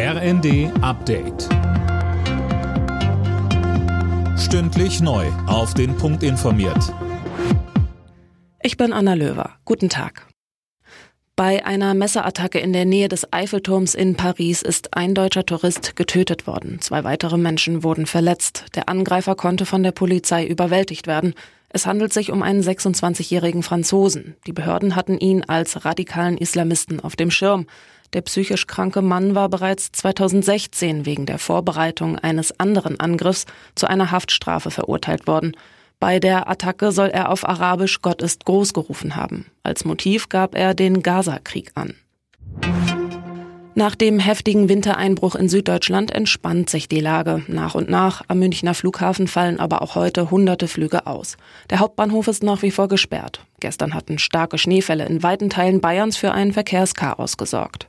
RND Update. Stündlich neu. Auf den Punkt informiert. Ich bin Anna Löwer. Guten Tag. Bei einer Messerattacke in der Nähe des Eiffelturms in Paris ist ein deutscher Tourist getötet worden. Zwei weitere Menschen wurden verletzt. Der Angreifer konnte von der Polizei überwältigt werden. Es handelt sich um einen 26-jährigen Franzosen. Die Behörden hatten ihn als radikalen Islamisten auf dem Schirm. Der psychisch kranke Mann war bereits 2016 wegen der Vorbereitung eines anderen Angriffs zu einer Haftstrafe verurteilt worden. Bei der Attacke soll er auf Arabisch Gott ist groß gerufen haben. Als Motiv gab er den Gaza-Krieg an. Nach dem heftigen Wintereinbruch in Süddeutschland entspannt sich die Lage. Nach und nach am Münchner Flughafen fallen aber auch heute hunderte Flüge aus. Der Hauptbahnhof ist nach wie vor gesperrt. Gestern hatten starke Schneefälle in weiten Teilen Bayerns für ein Verkehrschaos gesorgt.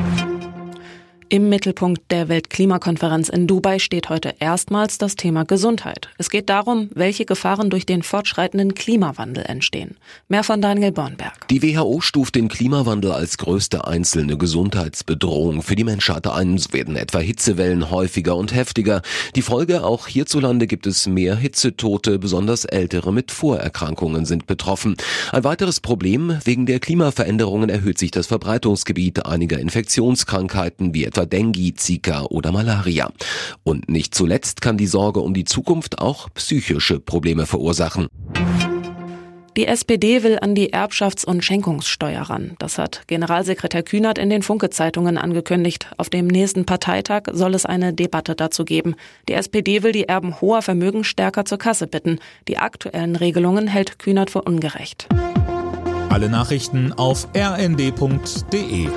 Im Mittelpunkt der Weltklimakonferenz in Dubai steht heute erstmals das Thema Gesundheit. Es geht darum, welche Gefahren durch den fortschreitenden Klimawandel entstehen. Mehr von Daniel Bornberg. Die WHO stuft den Klimawandel als größte einzelne Gesundheitsbedrohung für die Menschheit ein. Es werden etwa Hitzewellen häufiger und heftiger. Die Folge, auch hierzulande gibt es mehr Hitzetote, besonders Ältere mit Vorerkrankungen sind betroffen. Ein weiteres Problem, wegen der Klimaveränderungen erhöht sich das Verbreitungsgebiet einiger Infektionskrankheiten wie etwa etwa Dengue, Zika oder Malaria. Und nicht zuletzt kann die Sorge um die Zukunft auch psychische Probleme verursachen. Die SPD will an die Erbschafts- und Schenkungssteuer ran. Das hat Generalsekretär Kühnert in den Funke-Zeitungen angekündigt. Auf dem nächsten Parteitag soll es eine Debatte dazu geben. Die SPD will die Erben hoher Vermögen stärker zur Kasse bitten. Die aktuellen Regelungen hält Kühnert für ungerecht. Alle Nachrichten auf rnd.de